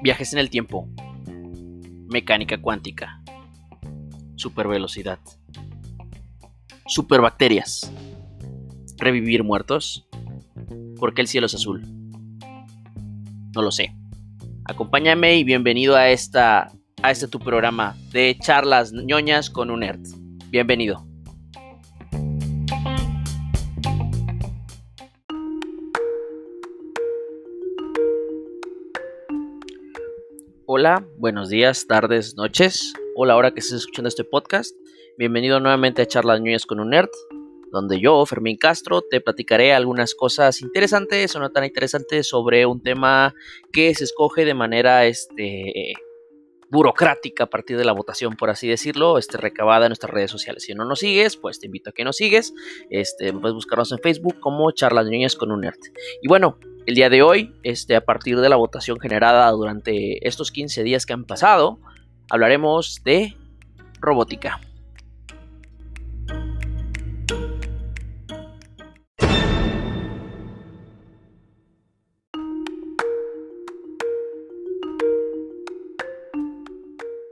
Viajes en el tiempo. Mecánica cuántica. Supervelocidad. Superbacterias. Revivir muertos. ¿Por qué el cielo es azul? No lo sé. Acompáñame y bienvenido a esta a este tu programa de charlas ñoñas con un nerd. Bienvenido. Hola, buenos días, tardes, noches. Hola, ahora que estés escuchando este podcast. Bienvenido nuevamente a Charlas Ñoñas con un Nerd, donde yo, Fermín Castro, te platicaré algunas cosas interesantes o no tan interesantes sobre un tema que se escoge de manera este, burocrática a partir de la votación, por así decirlo, este, recabada en nuestras redes sociales. Si no nos sigues, pues te invito a que nos sigues. Este, puedes buscarnos en Facebook como Charlas Niñas con un Nerd. Y bueno, el día de hoy, este, a partir de la votación generada durante estos 15 días que han pasado, hablaremos de robótica.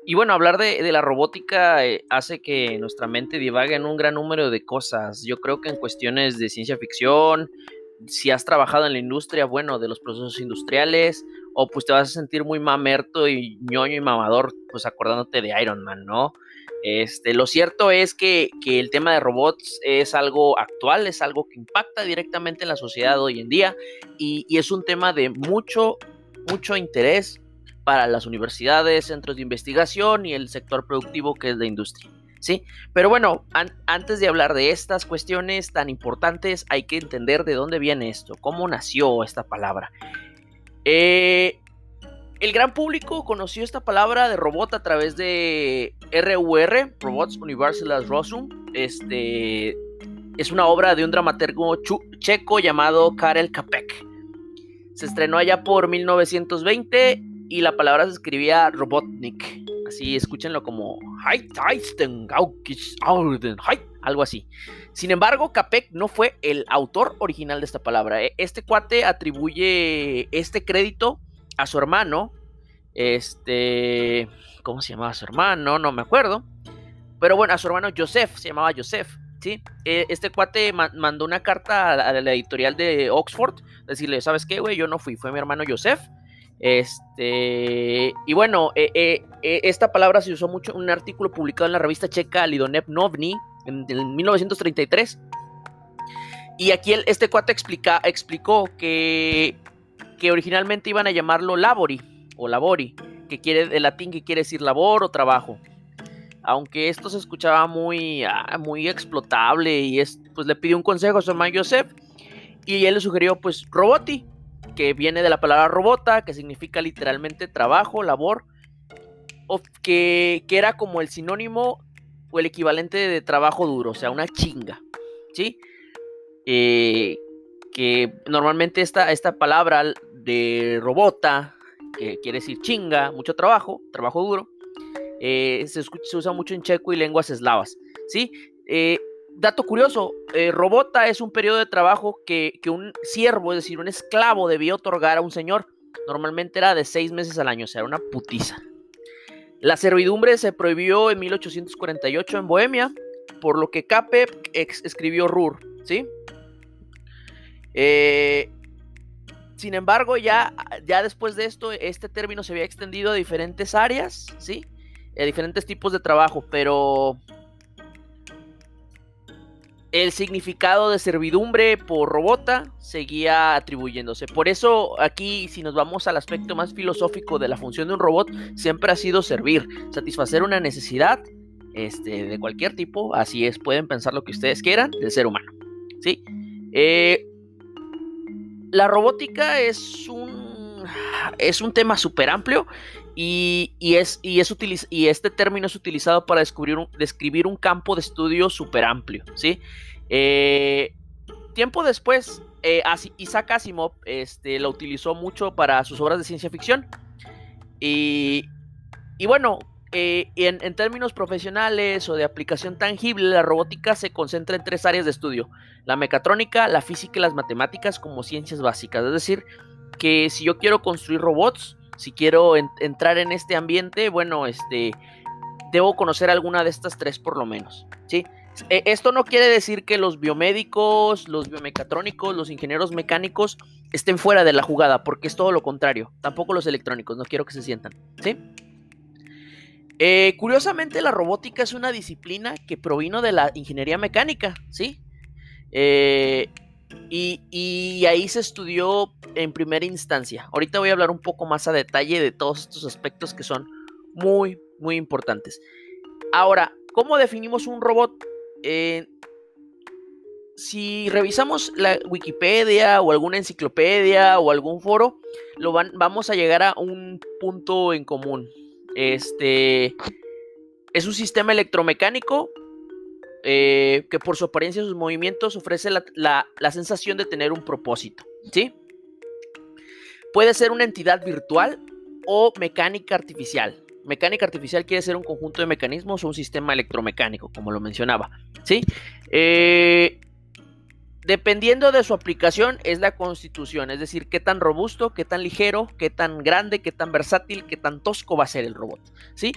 Y bueno, hablar de, la robótica eh, hace que nuestra mente divague en un gran número de cosas. Yo creo que en cuestiones de ciencia ficción, si has trabajado en la industria, bueno, de los procesos industriales, o pues te vas a sentir muy mamerto y ñoño y mamador, pues acordándote de Iron Man, ¿no? Este, lo cierto es que, el tema de robots es algo actual, es algo que impacta directamente en la sociedad hoy en día y es un tema de mucho, mucho interés para las universidades, centros de investigación y el sector productivo que es la industria. ¿Sí? Pero bueno, antes de hablar de estas cuestiones tan importantes, hay que entender de dónde viene esto, cómo nació esta palabra. Eh, el gran público conoció esta palabra de robot a través de RUR, Robots Universal Rosum. Este es una obra de un dramaturgo checo llamado Karel Kapek. Se estrenó allá por 1920 y la palabra se escribía Robotnik. Así, escúchenlo como algo así. Sin embargo, Capek no fue el autor original de esta palabra. E, este cuate atribuye este crédito a su hermano. Este. ¿Cómo se llamaba su hermano? No me acuerdo. Pero bueno, a su hermano Joseph, se llamaba Joseph. ¿sí? E, este cuate mandó una carta a la editorial de Oxford. Decirle, ¿sabes qué, güey? Yo no fui, fue mi hermano Joseph. Este, y bueno, eh, eh, eh, esta palabra se usó mucho en un artículo publicado en la revista checa Lidonev Novni en, 1933. Y aquí este cuate explica, explicó que, originalmente iban a llamarlo labori o labori, que quiere de latín que quiere decir labor o trabajo. Aunque esto se escuchaba muy, ah, explotable y es, pues le pidió un consejo a su hermano Joseph y él le sugirió pues roboti, que viene de la palabra robota, que significa literalmente trabajo, labor, o que, era como el sinónimo o el equivalente de trabajo duro, o sea, una chinga, ¿sí? Eh, que normalmente esta, esta palabra de robota, que quiere decir chinga, mucho trabajo, trabajo duro, eh, se, se, usa mucho en checo y lenguas eslavas, ¿sí? Eh, dato curioso, eh, robota es un periodo de trabajo que, un siervo, es decir, un esclavo debía otorgar a un señor. Normalmente era de seis meses al año, o sea, era una putiza. La servidumbre se prohibió en 1848 en Bohemia, por lo que Cape escribió Rur, ¿sí? Eh, sin embargo, ya, ya después de esto, este término se había extendido a diferentes áreas, ¿sí? A diferentes tipos de trabajo, pero el significado de servidumbre por robota seguía atribuyéndose. Por eso aquí, si nos vamos al aspecto más filosófico de la función de un robot, siempre ha sido servir, satisfacer una necesidad este, de cualquier tipo. Así es, pueden pensar lo que ustedes quieran del ser humano. ¿sí? Eh, la robótica es un, es un tema súper amplio y, es, y, es y este término es utilizado para descubrir un, describir un campo de estudio súper amplio, ¿sí? Eh, tiempo después, eh, Isaac Asimov este, lo utilizó mucho para sus obras de ciencia ficción. Y, y bueno, eh, en, términos profesionales o de aplicación tangible, la robótica se concentra en tres áreas de estudio: la mecatrónica, la física y las matemáticas como ciencias básicas. Es decir, que si yo quiero construir robots, si quiero entrar en este ambiente, bueno, este, debo conocer alguna de estas tres por lo menos, ¿sí? E, esto no quiere decir que los biomédicos, los biomecatrónicos, los ingenieros mecánicos estén fuera de la jugada, porque es todo lo contrario. Tampoco los electrónicos, no quiero que se sientan, ¿sí? Eh, curiosamente, la robótica es una disciplina que provino de la ingeniería mecánica, ¿sí? Eh, y, ahí se estudió en primera instancia. Ahorita voy a hablar un poco más a detalle de todos estos aspectos que son muy, muy importantes. Ahora, ¿cómo definimos un robot? Eh, si revisamos la Wikipedia o alguna enciclopedia o algún foro, lo vamos a llegar a un punto en común. Este es un sistema electromecánico eh, que por su apariencia y sus movimientos ofrece la, sensación de tener un propósito. ¿sí? Puede ser una entidad virtual o mecánica artificial. Mecánica artificial quiere ser un conjunto de mecanismos o un sistema electromecánico, como lo mencionaba. ¿sí? Eh, dependiendo de su aplicación es la constitución, es decir, qué tan robusto, qué tan ligero, qué tan grande, qué tan versátil, qué tan tosco va a ser el robot. ¿sí?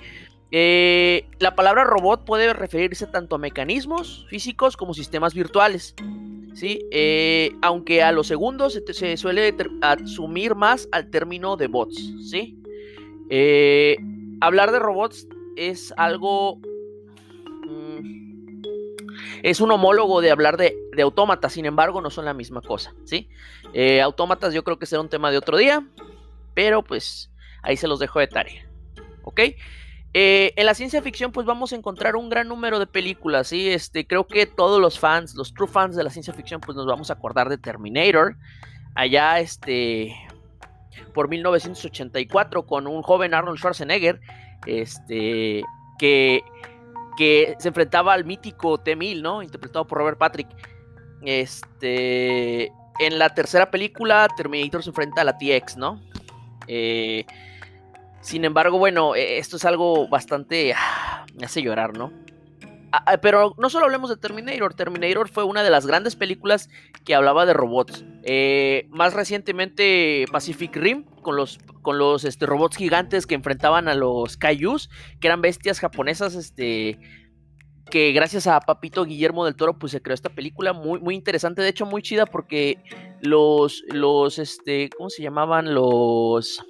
Eh, la palabra robot puede referirse tanto a mecanismos físicos como sistemas virtuales. ¿sí? Eh, aunque a los segundos se, suele asumir más al término de bots. ¿sí? Eh, hablar de robots es algo... Mm, es un homólogo de hablar de, de, autómatas, sin embargo no son la misma cosa. ¿sí? autómatas yo creo que será un tema de otro día, pero pues ahí se los dejo de tarea. ¿Ok? Eh, en la ciencia ficción, pues vamos a encontrar un gran número de películas, ¿sí? Este, creo que todos los fans, los true fans de la ciencia ficción, pues nos vamos a acordar de Terminator. Allá, este, por 1984, con un joven Arnold Schwarzenegger, este, que, que se enfrentaba al mítico T-1000, ¿no? Interpretado por Robert Patrick. Este, en la tercera película, Terminator se enfrenta a la TX, ¿no? Eh, sin embargo, bueno, e, esto es algo bastante... Ah, me hace llorar, ¿no? Ah, ah, pero no solo hablemos de Terminator, Terminator fue una de las grandes películas que hablaba de robots. Eh, más recientemente Pacific Rim, con los, con los este, robots gigantes que enfrentaban a los Kaijus, que eran bestias japonesas, este, que gracias a Papito Guillermo del Toro, pues se creó esta película muy, muy interesante, de hecho muy chida porque los, los, este, ¿cómo se llamaban? Los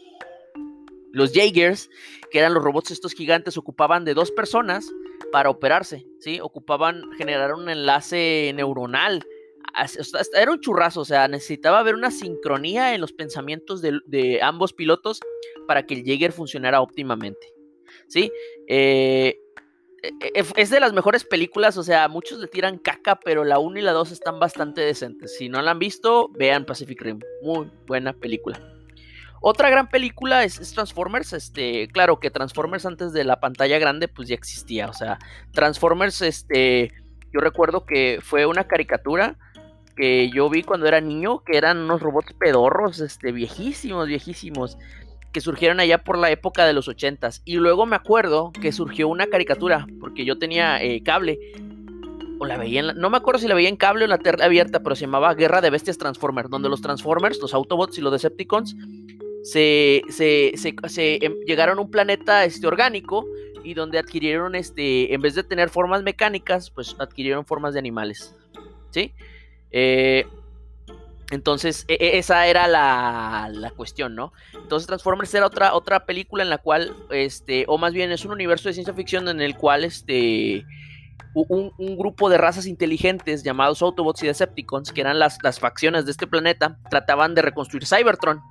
los Jaegers, que eran los robots estos gigantes, ocupaban de dos personas para operarse, ¿sí? Ocupaban generar un enlace neuronal. Era un churrazo, o sea, necesitaba haber una sincronía en los pensamientos de, ambos pilotos para que el Jaeger funcionara óptimamente, ¿sí? Eh, e, e, es de las mejores películas, o sea, muchos le tiran caca, pero la 1 y la 2 están bastante decentes. Si no la han visto, vean Pacific Rim. Muy buena película. Otra gran película es, Transformers. Este, claro que Transformers antes de la pantalla grande, pues ya existía. O sea, Transformers, este, yo recuerdo que fue una caricatura que yo vi cuando era niño, que eran unos robots pedorros, este, viejísimos, viejísimos, que surgieron allá por la época de los ochentas. Y luego me acuerdo que surgió una caricatura, porque yo tenía eh, cable, o la veía en no me acuerdo si la veía en cable o en la tele abierta, pero se llamaba Guerra de Bestias Transformers, donde los Transformers, los Autobots y los Decepticons se, em, llegaron a un planeta este, orgánico y donde adquirieron, este, en vez de tener formas mecánicas, pues adquirieron formas de animales. ¿Sí? Eh, entonces, e, e, esa era la, la, cuestión, ¿no? Entonces, Transformers era otra, otra película en la cual, este, o más bien es un universo de ciencia ficción en el cual, este, un, un, grupo de razas inteligentes llamados Autobots y Decepticons, que eran las, las facciones de este planeta, trataban de reconstruir Cybertron.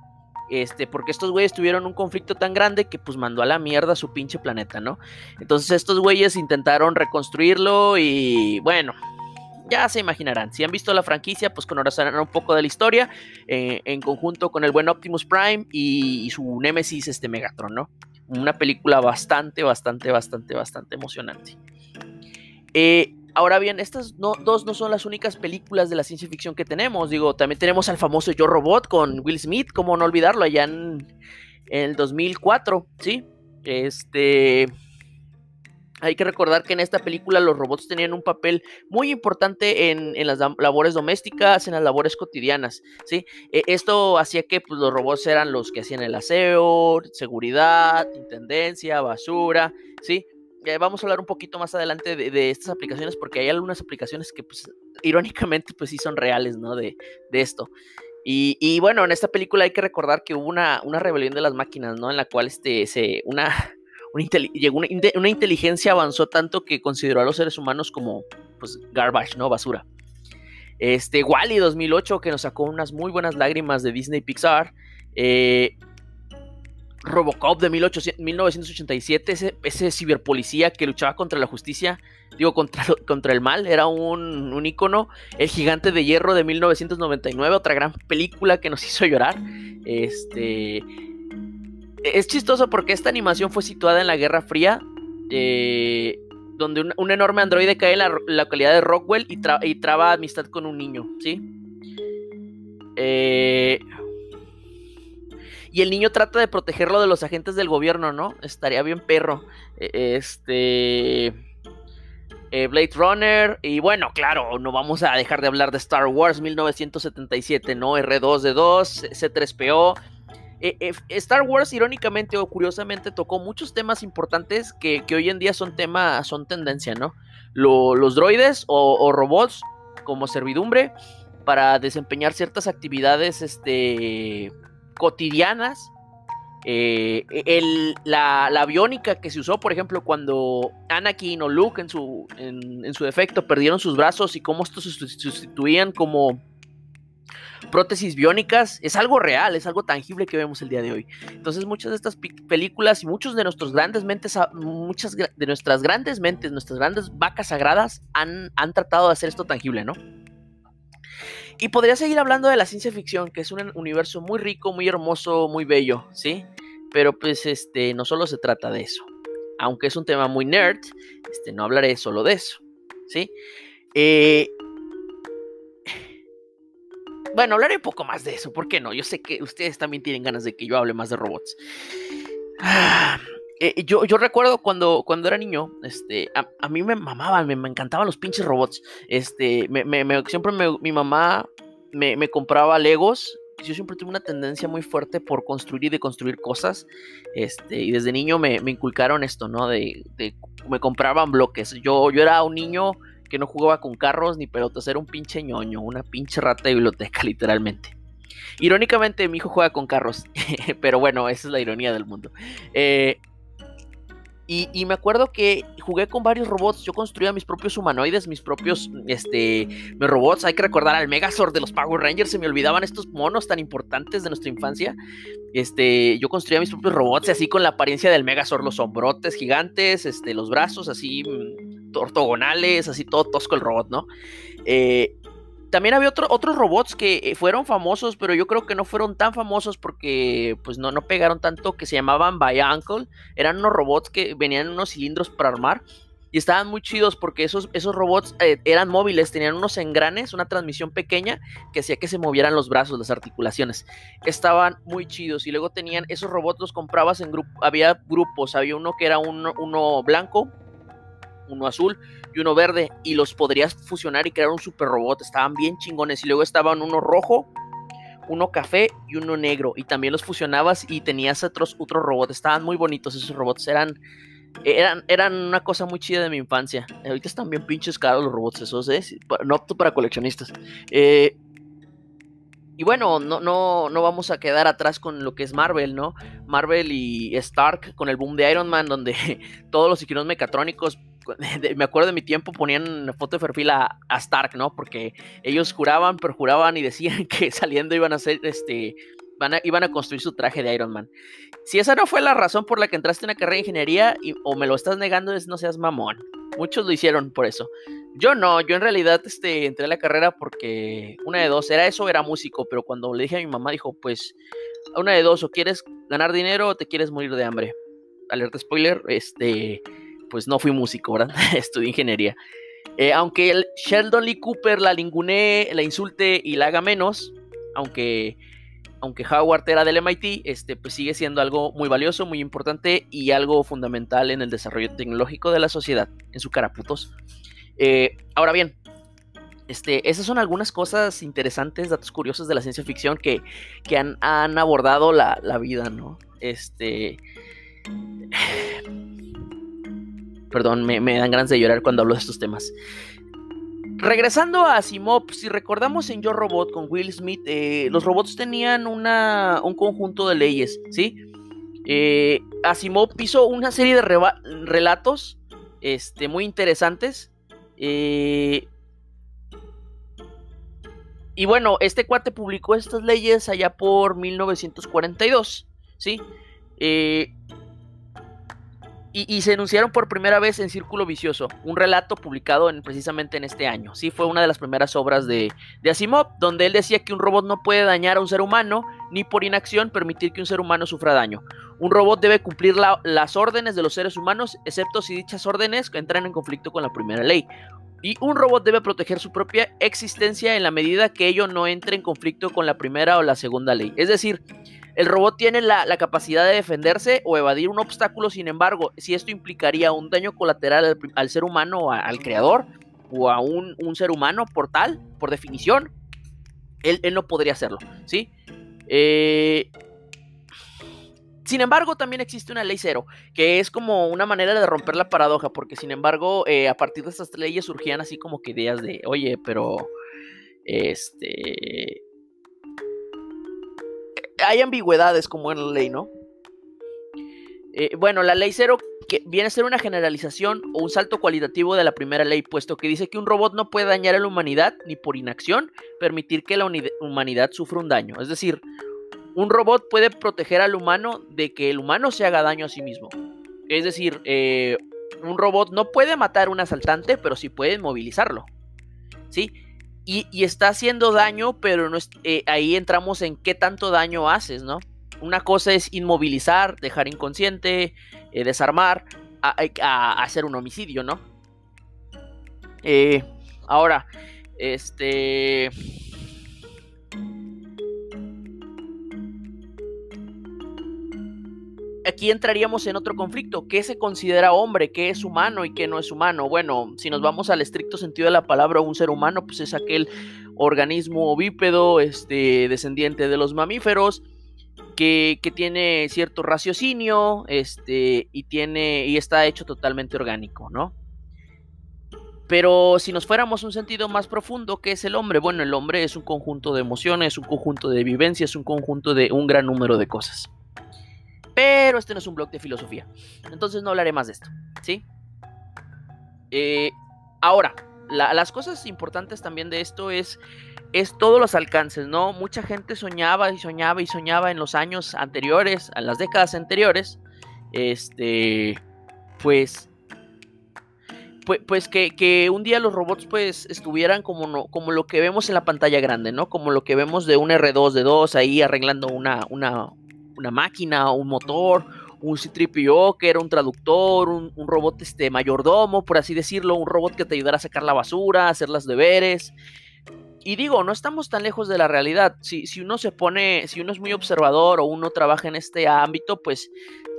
Este, porque estos güeyes tuvieron un conflicto tan grande que pues mandó a la mierda su pinche planeta, ¿no? Entonces estos güeyes intentaron reconstruirlo y bueno, ya se imaginarán. Si han visto la franquicia, pues conocerán un poco de la historia eh, en conjunto con el buen Optimus Prime y, su némesis, este Megatron, ¿no? Una película bastante, bastante, bastante, bastante emocionante. Eh, Ahora bien, estas dos no son las únicas películas de la ciencia ficción que tenemos. Digo, también tenemos al famoso Yo Robot con Will Smith, cómo no olvidarlo, allá en, el 2004, ¿sí? Este. Hay que recordar que en esta película los robots tenían un papel muy importante en, las labores domésticas, en las labores cotidianas, ¿sí? E, esto hacía que pues, los robots eran los que hacían el aseo, seguridad, intendencia, basura, ¿sí? Eh, vamos a hablar un poquito más adelante de, estas aplicaciones porque hay algunas aplicaciones que, pues, irónicamente, pues sí son reales, ¿no? De, esto. Y, bueno, en esta película hay que recordar que hubo una, una rebelión de las máquinas, ¿no? En la cual este, se, una, una, inteligencia avanzó tanto que consideró a los seres humanos como pues, garbage, ¿no? Basura. Este, Wally 2008, que nos sacó unas muy buenas lágrimas de Disney Pixar. Eh, Robocop de 1987, ese, ese, ciberpolicía que luchaba contra la justicia, digo, contra, contra el mal, era un, un ícono. El gigante de hierro de 1999, otra gran película que nos hizo llorar. Este, es chistoso porque esta animación fue situada en la Guerra Fría, eh, donde un, enorme androide cae en la localidad de Rockwell y, y, traba amistad con un niño, ¿sí? Eh, y el niño trata de protegerlo de los agentes del gobierno, ¿no? Estaría bien perro. E, este... Eh, Blade Runner. Y bueno, claro, no vamos a dejar de hablar de Star Wars 1977, ¿no? R2D2, C3PO. Eh, eh, Star Wars, irónicamente o curiosamente, tocó muchos temas importantes que, hoy en día son tema, son tendencia, ¿no? los droides o, robots como servidumbre para desempeñar ciertas actividades este, cotidianas. Eh, la, aviónica que se usó, por ejemplo, cuando Anakin o Luke en su, en su defecto perdieron sus brazos y cómo estos se sustituían como prótesis biónicas, es algo real, es algo tangible que vemos el día de hoy. Entonces muchas de estas películas y muchos de nuestros grandes mentes, ah, muchas de nuestras grandes mentes, nuestras grandes vacas sagradas han, han tratado de hacer esto tangible, ¿no? Y podría seguir hablando de la ciencia ficción, que es un universo muy rico, muy hermoso, muy bello, ¿sí? Pero pues este, no solo se trata de eso. Aunque es un tema muy nerd, este, no hablaré solo de eso, ¿sí? Eh, bueno, hablaré un poco más de eso, ¿por qué no? Yo sé que ustedes también tienen ganas de que yo hable más de robots. Ah, eh, yo, yo, recuerdo cuando, cuando era niño, este, a, mí me mamaban, me, encantaban los pinches robots. Este, me, siempre mi mamá me, compraba Legos. Yo siempre tuve una tendencia muy fuerte por construir y deconstruir cosas. Este, y desde niño me, inculcaron esto, ¿no? De, de, me compraban bloques. Yo, yo era un niño que no jugaba con carros ni pelotas, era un pinche ñoño, una pinche rata de biblioteca, literalmente. Irónicamente, mi hijo juega con carros, pero bueno, esa es la ironía del mundo. Eh, y, me acuerdo que jugué con varios robots. Yo construía mis propios humanoides, mis propios este, mis robots. Hay que recordar al Megazord de los Power Rangers. Se me olvidaban estos monos tan importantes de nuestra infancia. Este, yo construía mis propios robots así con la apariencia del Megazord, los hombrotes gigantes, este, los brazos así mm, ortogonales, así todo tosco el robot, ¿no? Eh, también había otros robots que eh, fueron famosos, pero yo creo que no fueron tan famosos porque pues no, no pegaron tanto, que se llamaban Uncle. Eran unos robots que venían en unos cilindros para armar y estaban muy chidos porque esos, esos robots eh, eran móviles, tenían unos engranes, una transmisión pequeña que hacía que se movieran los brazos, las articulaciones. Estaban muy chidos y luego tenían esos robots los comprabas en grupo, había grupos, había uno que era uno, uno blanco, uno azul uno verde, y los podrías fusionar y crear un super robot. Estaban bien chingones. Y luego estaban uno rojo, uno café y uno negro. Y también los fusionabas y tenías otros, otros robots. Estaban muy bonitos esos robots. Eran, eran, eran una cosa muy chida de mi infancia. Ahorita están bien pinches caros los robots esos, ¿eh? No apto para coleccionistas. Eh, y bueno, no, no, no vamos a quedar atrás con lo que es Marvel, ¿no? Marvel y Stark con el boom de Iron Man, donde todos los iconos mecatrónicos me acuerdo de mi tiempo ponían foto de perfil a, Stark, ¿no? Porque ellos juraban, perjuraban y decían que saliendo iban a hacer, este, van a, iban a construir su traje de Iron Man. Si esa no fue la razón por la que entraste en la carrera de ingeniería o me lo estás negando, es no seas mamón. Muchos lo hicieron por eso. Yo no, yo en realidad este, entré a la carrera porque una de dos, era eso era músico, pero cuando le dije a mi mamá dijo, pues, una de dos, o quieres ganar dinero o te quieres morir de hambre. Alerta spoiler, este, pues no fui músico, ¿verdad? Estudié ingeniería. Eh, aunque el Sheldon Lee Cooper la lingunee, la insulte y la haga menos, aunque aunque Howard era del MIT, este, pues sigue siendo algo muy valioso, muy importante y algo fundamental en el desarrollo tecnológico de la sociedad. En su cara, putos. Eh, ahora bien, este, esas son algunas cosas interesantes, datos curiosos de la ciencia ficción que, han, abordado la, la, vida, ¿no? Este. Perdón, me, me dan ganas de llorar cuando hablo de estos temas. Regresando a Asimov, si recordamos en Yo Robot con Will Smith, eh, los robots tenían una, un conjunto de leyes, ¿sí? Eh, Asimov hizo una serie de relatos este, muy interesantes. Eh, y bueno, este cuate publicó estas leyes allá por 1942, ¿sí? Y, se enunciaron por primera vez en Círculo Vicioso, un relato publicado en, precisamente en este año. Sí, fue una de las primeras obras de, Asimov, donde él decía que un robot no puede dañar a un ser humano, ni por inacción permitir que un ser humano sufra daño. Un robot debe cumplir las órdenes de los seres humanos, excepto si dichas órdenes entran en conflicto con la primera ley. Y un robot debe proteger su propia existencia en la medida que ello no entre en conflicto con la primera o la segunda ley. Es decir, el robot tiene la, capacidad de defenderse o evadir un obstáculo, sin embargo, si esto implicaría un daño colateral al, ser humano, o al creador, o a un, ser humano por tal, por definición, él, no podría hacerlo, ¿sí? Eh, sin embargo, también existe una ley cero, que es como una manera de romper la paradoja, porque sin embargo, eh, a partir de estas leyes surgían así como que ideas de, oye, pero, este, hay ambigüedades como en la ley, ¿no? Eh, bueno, la ley cero que viene a ser una generalización o un salto cualitativo de la primera ley, puesto que dice que un robot no puede dañar a la humanidad ni por inacción permitir que la humanidad sufra un daño. Es decir, un robot puede proteger al humano de que el humano se haga daño a sí mismo. Es decir, eh, un robot no puede matar a un asaltante, pero sí puede movilizarlo. ¿Sí? Y, está haciendo daño, pero no eh, ahí entramos en qué tanto daño haces, ¿no? Una cosa es inmovilizar, dejar inconsciente, eh, desarmar, a, hacer un homicidio, ¿no? Eh, ahora, este... aquí entraríamos en otro conflicto. ¿Qué se considera hombre? ¿Qué es humano y qué no es humano? Bueno, si nos vamos al estricto sentido de la palabra, un ser humano, pues es aquel organismo bípedo, este, descendiente de los mamíferos, que, tiene cierto raciocinio, este, y tiene, y está hecho totalmente orgánico, ¿no? Pero si nos fuéramos un sentido más profundo, ¿qué es el hombre? Bueno, el hombre es un conjunto de emociones, un conjunto de vivencias, un conjunto de un gran número de cosas. Pero este no es un blog de filosofía. Entonces no hablaré más de esto. ¿Sí? Eh, ahora, las cosas importantes también de esto es, es todos los alcances, ¿no? Mucha gente soñaba y soñaba y soñaba en los años anteriores, en las décadas anteriores, este, pues, pues, pues que, un día los robots pues estuvieran como, como lo que vemos en la pantalla grande, ¿no? Como lo que vemos de un R2D2 ahí arreglando una, una, una máquina, un motor, un C-3PO que era un traductor, un, robot este, mayordomo, por así decirlo, un robot que te ayudara a sacar la basura, a hacer los deberes. Y digo, no estamos tan lejos de la realidad. Si, si uno se pone, si uno es muy observador o uno trabaja en este ámbito, pues,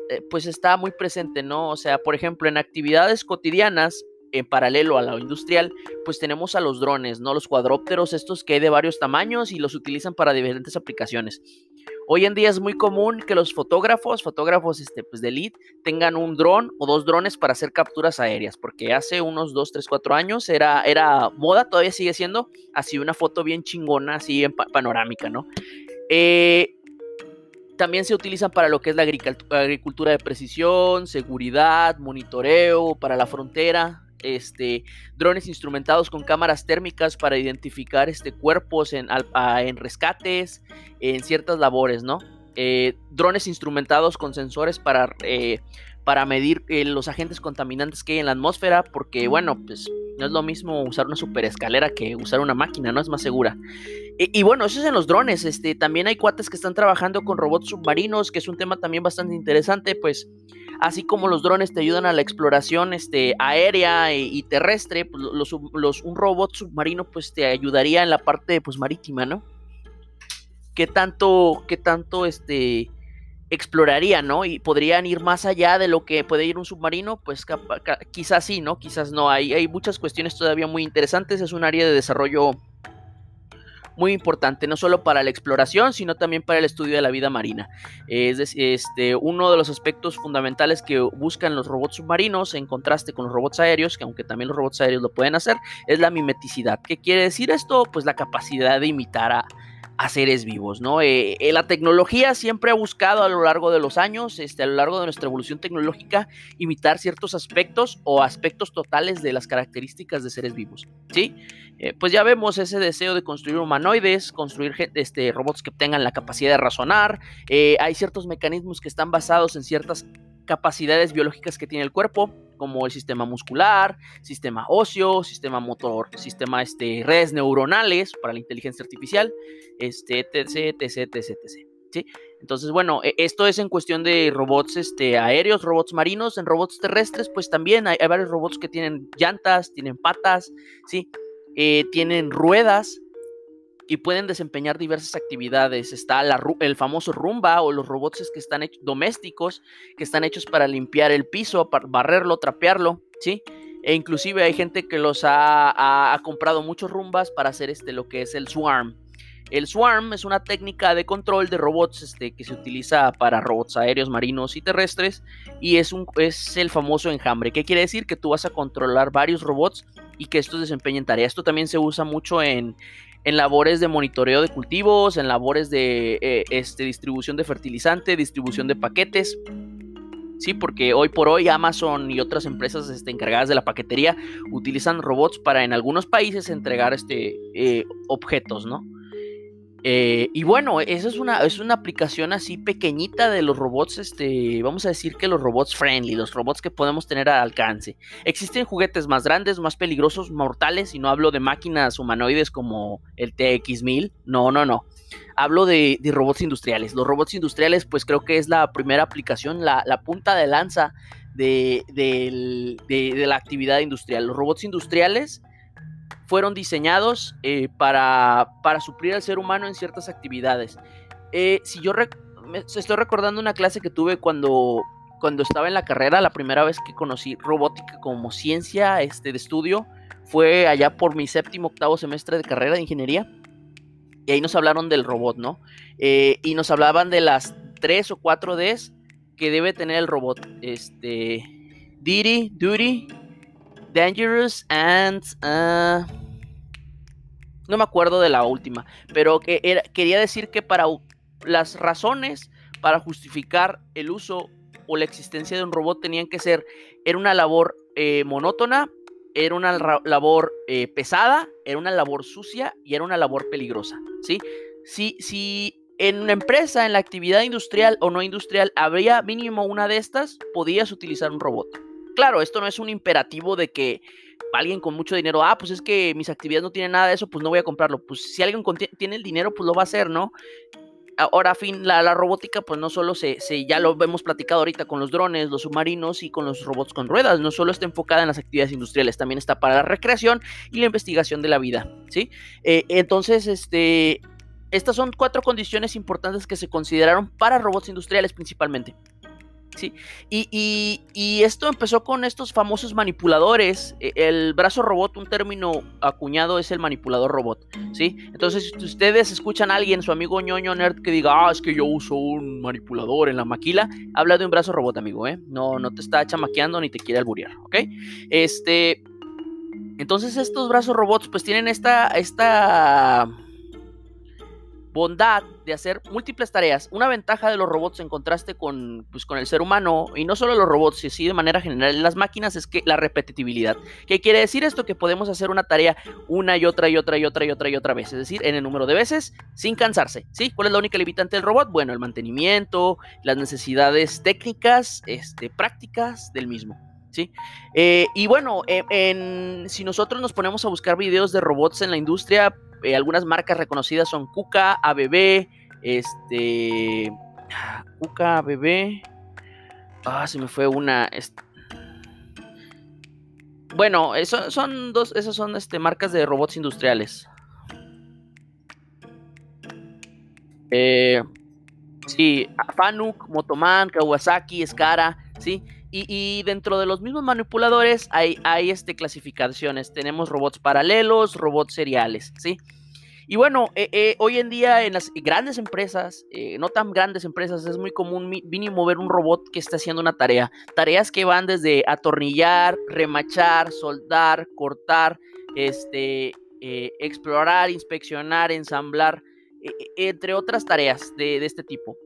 eh, pues está muy presente, ¿no? O sea, por ejemplo, en actividades cotidianas, en paralelo a la industrial, pues tenemos a los drones, ¿no? Los cuadrópteros, estos que hay de varios tamaños y los utilizan para diferentes aplicaciones. Hoy en día es muy común que los fotógrafos, fotógrafos este, pues de elite, tengan un dron o dos drones para hacer capturas aéreas, porque hace unos 2, 3, 4 años era, moda, todavía sigue siendo, así una foto bien chingona, así en panorámica, ¿no? Eh, también se utilizan para lo que es la agricultura de precisión, seguridad, monitoreo, para la frontera, este, drones instrumentados con cámaras térmicas para identificar este, cuerpos en, en rescates, en ciertas labores, ¿no? Eh, drones instrumentados con sensores para, eh, para medir eh, los agentes contaminantes que hay en la atmósfera, porque bueno, pues no es lo mismo usar una super escalera que usar una máquina, ¿no? Es más segura. Y, bueno, eso es en los drones, este, también hay cuates que están trabajando con robots submarinos, que es un tema también bastante interesante, pues así como los drones te ayudan a la exploración este, aérea y, terrestre, pues, los, un robot submarino pues te ayudaría en la parte pues, marítima, ¿no? qué tanto, qué tanto este exploraría, ¿no? Y podrían ir más allá de lo que puede ir un submarino, pues quizás sí, ¿no? Quizás no. Hay, hay muchas cuestiones todavía muy interesantes. Es un área de desarrollo muy importante, no solo para la exploración, sino también para el estudio de la vida marina. Es decir, este, uno de los aspectos fundamentales que buscan los robots submarinos, en contraste con los robots aéreos, que aunque también los robots aéreos lo pueden hacer, es la mimeticidad. ¿Qué quiere decir esto? Pues la capacidad de imitar a, a seres vivos, ¿no? Eh, eh, la tecnología siempre ha buscado a lo largo de los años, este, a lo largo de nuestra evolución tecnológica, imitar ciertos aspectos o aspectos totales de las características de seres vivos, ¿sí? Eh, pues ya vemos ese deseo de construir humanoides, construir este, robots que tengan la capacidad de razonar, hay ciertos mecanismos que están basados en ciertas capacidades biológicas que tiene el cuerpo, como el sistema muscular, sistema óseo, sistema motor, sistema este, redes neuronales para la inteligencia artificial, este, etc, etc, etc. ¿sí? Entonces, bueno, e, esto es en cuestión de robots este, aéreos, robots marinos, en robots terrestres, pues también hay, varios robots que tienen llantas, tienen patas, ¿sí? Eh, tienen ruedas, y pueden desempeñar diversas actividades. Está el famoso rumba o los robots que están hechos domésticos, que están hechos para limpiar el piso, para barrerlo, trapearlo, ¿sí? E inclusive hay gente que los ha, comprado muchos rumbas para hacer este, lo que es el swarm. El swarm es una técnica de control de robots este, que se utiliza para robots aéreos, marinos y terrestres y es, un, es el famoso enjambre. ¿Qué quiere decir? Que tú vas a controlar varios robots y que estos desempeñen tareas. Esto también se usa mucho en, en labores de monitoreo de cultivos, en labores de eh, este, distribución de fertilizante, distribución de paquetes. Sí, porque hoy por hoy Amazon y otras empresas este, encargadas de la paquetería utilizan robots para en algunos países entregar este, eh, objetos, ¿no? Eh, y bueno, esa es una, es una aplicación así pequeñita de los robots, este, vamos a decir que los robots friendly, los robots que podemos tener al alcance. Existen juguetes más grandes, más peligrosos, mortales, y no hablo de máquinas humanoides como el TX-1000, no, no, no. Hablo de, robots industriales. Los robots industriales, pues creo que es la primera aplicación, la, punta de lanza de, de la actividad industrial. Los robots industriales fueron diseñados eh, para, para, suplir al ser humano en ciertas actividades. Eh, si yo estoy recordando una clase que tuve cuando, cuando estaba en la carrera, la primera vez que conocí robótica como ciencia este, de estudio, fue allá por mi séptimo, octavo semestre de carrera de ingeniería. Y ahí nos hablaron del robot, ¿no? Eh, y nos hablaban de las tres o cuatro Ds que debe tener el robot. Este, Duty, Dangerous and... Uh, no me acuerdo de la última, pero quería decir que para las razones para justificar el uso o la existencia de un robot tenían que ser, era una labor eh, monótona, era una labor eh, pesada, era una labor sucia y era una labor peligrosa, ¿sí? Si, si en una empresa, en la actividad industrial o no industrial, habría mínimo una de estas, podías utilizar un robot. Claro, esto no es un imperativo de que alguien con mucho dinero, ah, pues es que mis actividades no tienen nada de eso, pues no voy a comprarlo. Pues si alguien tiene el dinero, pues lo va a hacer, ¿no? Ahora, fin, la, robótica, pues no solo se, ya lo hemos platicado ahorita con los drones, los submarinos y con los robots con ruedas, no solo está enfocada en las actividades industriales, también está para la recreación y la investigación de la vida, ¿sí? Eh, entonces, este, estas son cuatro condiciones importantes que se consideraron para robots industriales principalmente. Sí, y, esto empezó con estos famosos manipuladores. E, el brazo robot, un término acuñado, es el manipulador robot. ¿sí? Entonces, si ustedes escuchan a alguien, su amigo ñoño nerd, que diga, ah, es que yo uso un manipulador en la maquila, habla de un brazo robot, amigo, ¿eh? No, no te está chamaqueando ni te quiere alburear, ¿ok? Este. Entonces, estos brazos robots, pues tienen esta. esta bondad de hacer múltiples tareas. Una ventaja de los robots en contraste con, pues, con el ser humano, y no solo los robots, sino de manera general en las máquinas, es que la repetitividad. ¿Qué quiere decir esto? Que podemos hacer una tarea una y otra y otra y otra y otra y otra vez, es decir, en el número de veces sin cansarse. ¿sí? ¿Cuál es la única limitante del robot? Bueno, el mantenimiento, las necesidades técnicas, este, prácticas del mismo. ¿sí? Eh, y bueno, eh, si nosotros nos ponemos a buscar videos de robots en la industria, eh, algunas marcas reconocidas son Kuka, ABB, este. Kuka, ABB. Ah, se me fue una. Bueno, son dos, esas son este, marcas de robots industriales. Eh, sí, Fanuc, Motoman, Kawasaki, Skara, ¿sí? Y, dentro de los mismos manipuladores hay, hay este, clasificaciones. Tenemos robots paralelos, robots seriales, ¿sí? Y bueno, eh, eh, hoy en día en las grandes empresas, eh, no tan grandes empresas, es muy común mínimo ver un robot que está haciendo una tarea. Tareas que van desde atornillar, remachar, soldar, cortar, este, explorar, inspeccionar, ensamblar, entre otras tareas de este tipo.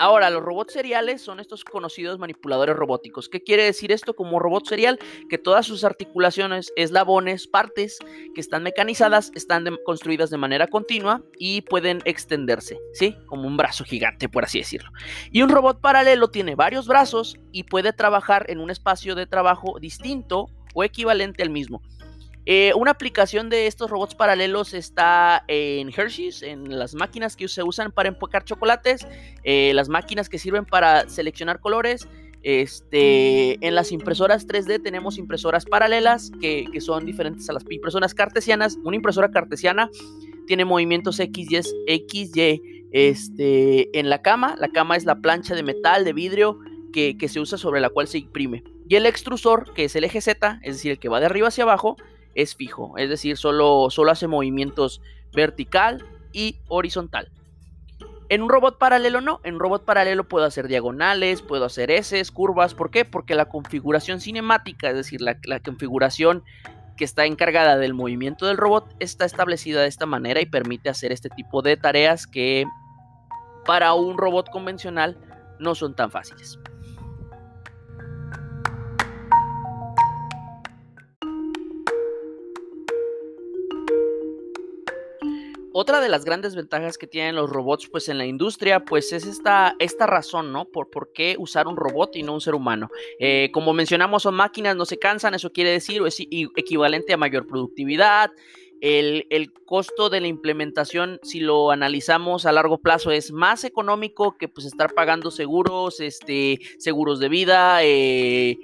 Ahora, los robots seriales son estos conocidos manipuladores robóticos. ¿Qué quiere decir esto como robot serial? Que todas sus articulaciones, eslabones, partes que están mecanizadas, están construidas de manera continua y pueden extenderse, ¿sí? Como un brazo gigante, por así decirlo. Y un robot paralelo tiene varios brazos y puede trabajar en un espacio de trabajo distinto o equivalente al mismo. Eh, una aplicación de estos robots paralelos está en Hershey's, en las máquinas que se usan para empacar chocolates, eh, las máquinas que sirven para seleccionar colores. Este, en las impresoras 3D tenemos impresoras paralelas que, son diferentes a las impresoras cartesianas. Una impresora cartesiana tiene movimientos X, Y, Y este, en la cama. La cama es la plancha de metal, de vidrio que, que se usa sobre la cual se imprime. Y el extrusor, que es el eje Z, es decir, el que va de arriba hacia abajo, es fijo, es decir, solo, solo hace movimientos vertical y horizontal. En un robot paralelo no, en un robot paralelo puedo hacer diagonales, puedo hacer S, curvas, ¿por qué? Porque la configuración cinemática, es decir, la, la configuración que está encargada del movimiento del robot está establecida de esta manera y permite hacer este tipo de tareas que para un robot convencional no son tan fáciles. Otra de las grandes ventajas que tienen los robots pues en la industria pues es esta, esta razón, ¿no? Por, por qué usar un robot y no un ser humano. Eh, como mencionamos son máquinas, no se cansan, eso quiere decir, o es equivalente a mayor productividad. El, costo de la implementación, si lo analizamos a largo plazo, es más económico que pues estar pagando seguros, este, seguros de vida, eh,